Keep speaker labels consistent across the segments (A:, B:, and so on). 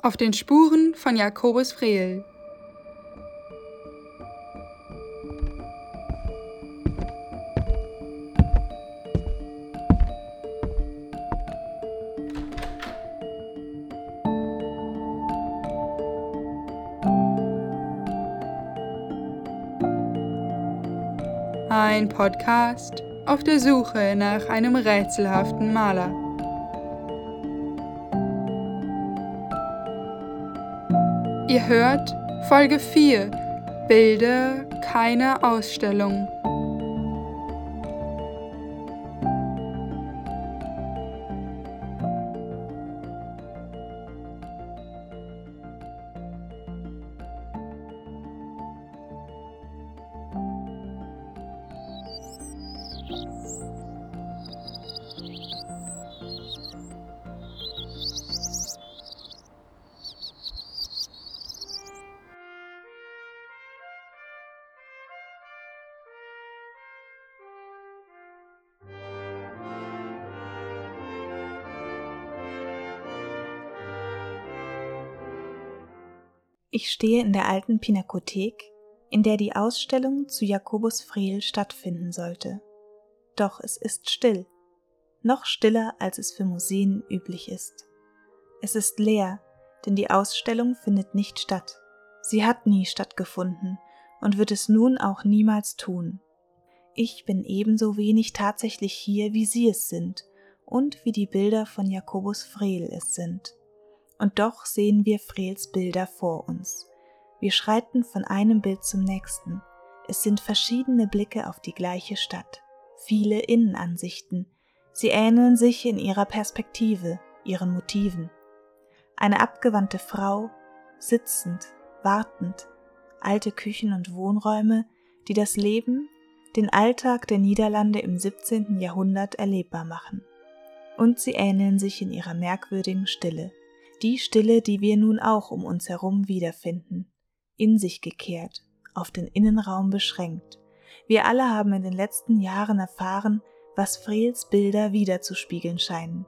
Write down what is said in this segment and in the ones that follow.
A: Auf den Spuren von Jakobus Frehl. Ein Podcast auf der Suche nach einem rätselhaften Maler. Ihr hört Folge 4 Bilder, keine Ausstellung.
B: Ich stehe in der alten Pinakothek, in der die Ausstellung zu Jakobus Frehl stattfinden sollte. Doch es ist still, noch stiller, als es für Museen üblich ist. Es ist leer, denn die Ausstellung findet nicht statt. Sie hat nie stattgefunden und wird es nun auch niemals tun. Ich bin ebenso wenig tatsächlich hier, wie Sie es sind und wie die Bilder von Jakobus Frehl es sind und doch sehen wir Frehls Bilder vor uns. Wir schreiten von einem Bild zum nächsten. Es sind verschiedene Blicke auf die gleiche Stadt, viele Innenansichten. Sie ähneln sich in ihrer Perspektive, ihren Motiven. Eine abgewandte Frau, sitzend, wartend, alte Küchen und Wohnräume, die das Leben, den Alltag der Niederlande im 17. Jahrhundert erlebbar machen. Und sie ähneln sich in ihrer merkwürdigen Stille die Stille, die wir nun auch um uns herum wiederfinden, in sich gekehrt, auf den Innenraum beschränkt. Wir alle haben in den letzten Jahren erfahren, was Frehls Bilder wiederzuspiegeln scheinen.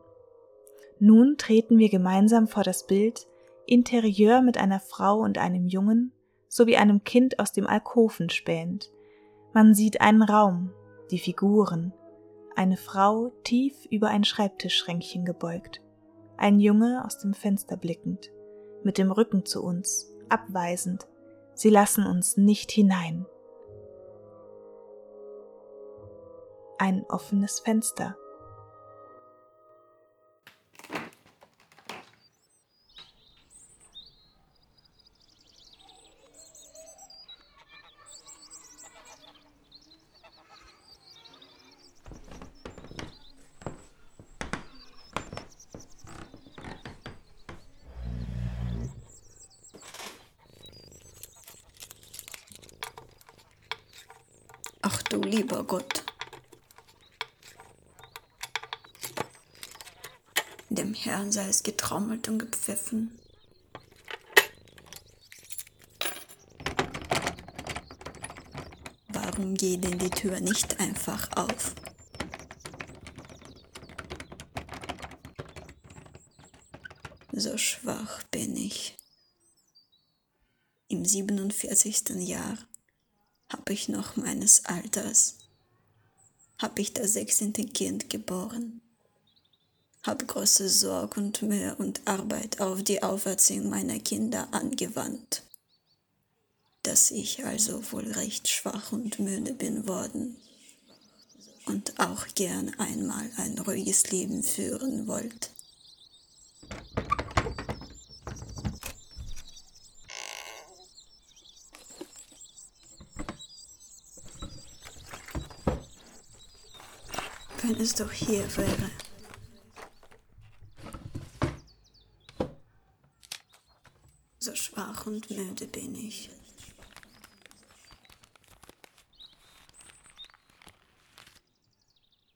B: Nun treten wir gemeinsam vor das Bild, Interieur mit einer Frau und einem Jungen sowie einem Kind aus dem Alkoven spähend. Man sieht einen Raum, die Figuren, eine Frau tief über ein Schreibtischschränkchen gebeugt ein Junge aus dem Fenster blickend, mit dem Rücken zu uns, abweisend. Sie lassen uns nicht hinein. Ein offenes Fenster.
C: Ach du lieber Gott. Dem Herrn sei es getrommelt und gepfiffen. Warum geht denn die Tür nicht einfach auf? So schwach bin ich. Im 47. Jahr habe ich noch meines Alters, habe ich das sechzehnte Kind geboren, habe große Sorge und Mühe und Arbeit auf die Auferziehung meiner Kinder angewandt, dass ich also wohl recht schwach und müde bin worden und auch gern einmal ein ruhiges Leben führen wollt. Es doch hier wäre. So schwach und müde bin ich.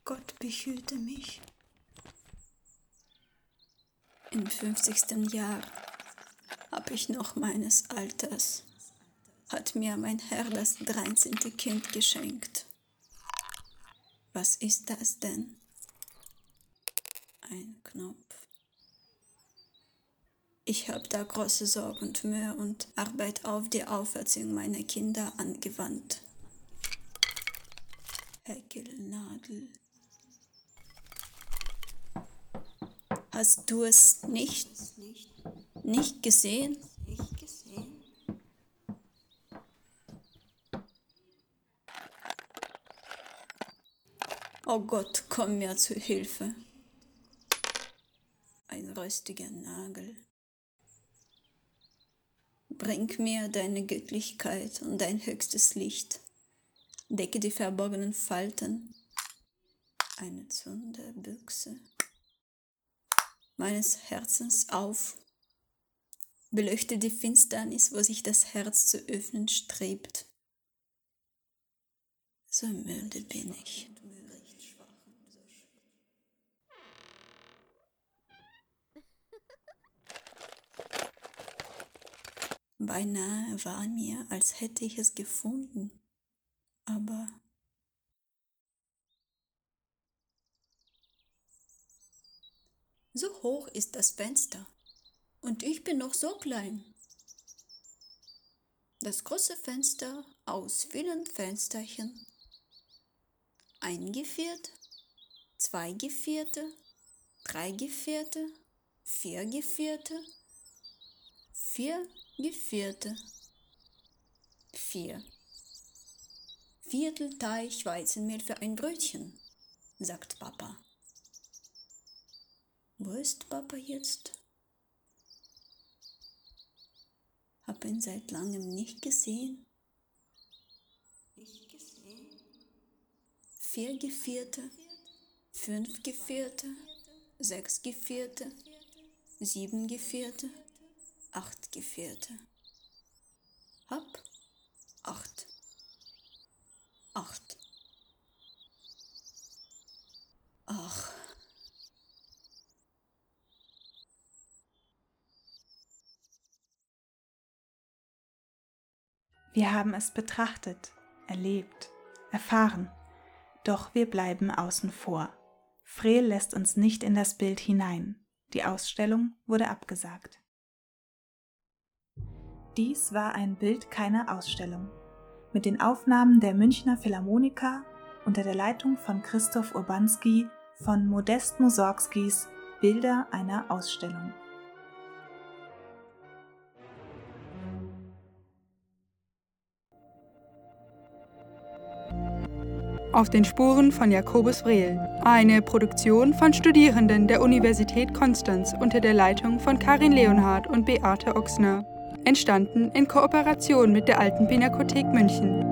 C: Gott behüte mich. Im 50. Jahr habe ich noch meines Alters, hat mir mein Herr das 13. Kind geschenkt. Was ist das denn? Ein Knopf. Ich habe da große Sorge und Mühe und Arbeit auf die Auferziehung meiner Kinder angewandt. Häkelnadel. Hast du es nicht, nicht gesehen? Oh Gott, komm mir zu Hilfe. Ein röstiger Nagel. Bring mir deine Göttlichkeit und dein höchstes Licht. Decke die verborgenen Falten. Eine Zunderbüchse meines Herzens auf. Beleuchte die Finsternis, wo sich das Herz zu öffnen strebt. So müde bin ich. Beinahe war mir, als hätte ich es gefunden, aber so hoch ist das Fenster und ich bin noch so klein. Das große Fenster aus vielen Fensterchen. Ein Gevierte, zwei Gevierte, drei Gevierte, vier Gevierte, vier Gevierte. Vier. Viertelteich Weizenmehl für ein Brötchen, sagt Papa. Wo ist Papa jetzt? Hab ihn seit langem nicht gesehen. Nicht gesehen. Vier Gevierte, fünf Gevierte, sechs Gevierte, sieben Gevierte acht Gefährte. Hab acht. Acht. Ach.
B: Wir haben es betrachtet, erlebt, erfahren, doch wir bleiben außen vor. Freel lässt uns nicht in das Bild hinein. Die Ausstellung wurde abgesagt. Dies war ein Bild keiner Ausstellung. Mit den Aufnahmen der Münchner Philharmoniker unter der Leitung von Christoph Urbanski von Modest Mussorgskis Bilder einer Ausstellung.
A: Auf den Spuren von Jakobus Vrehl, eine Produktion von Studierenden der Universität Konstanz unter der Leitung von Karin Leonhardt und Beate Ochsner entstanden in Kooperation mit der Alten Pinakothek München.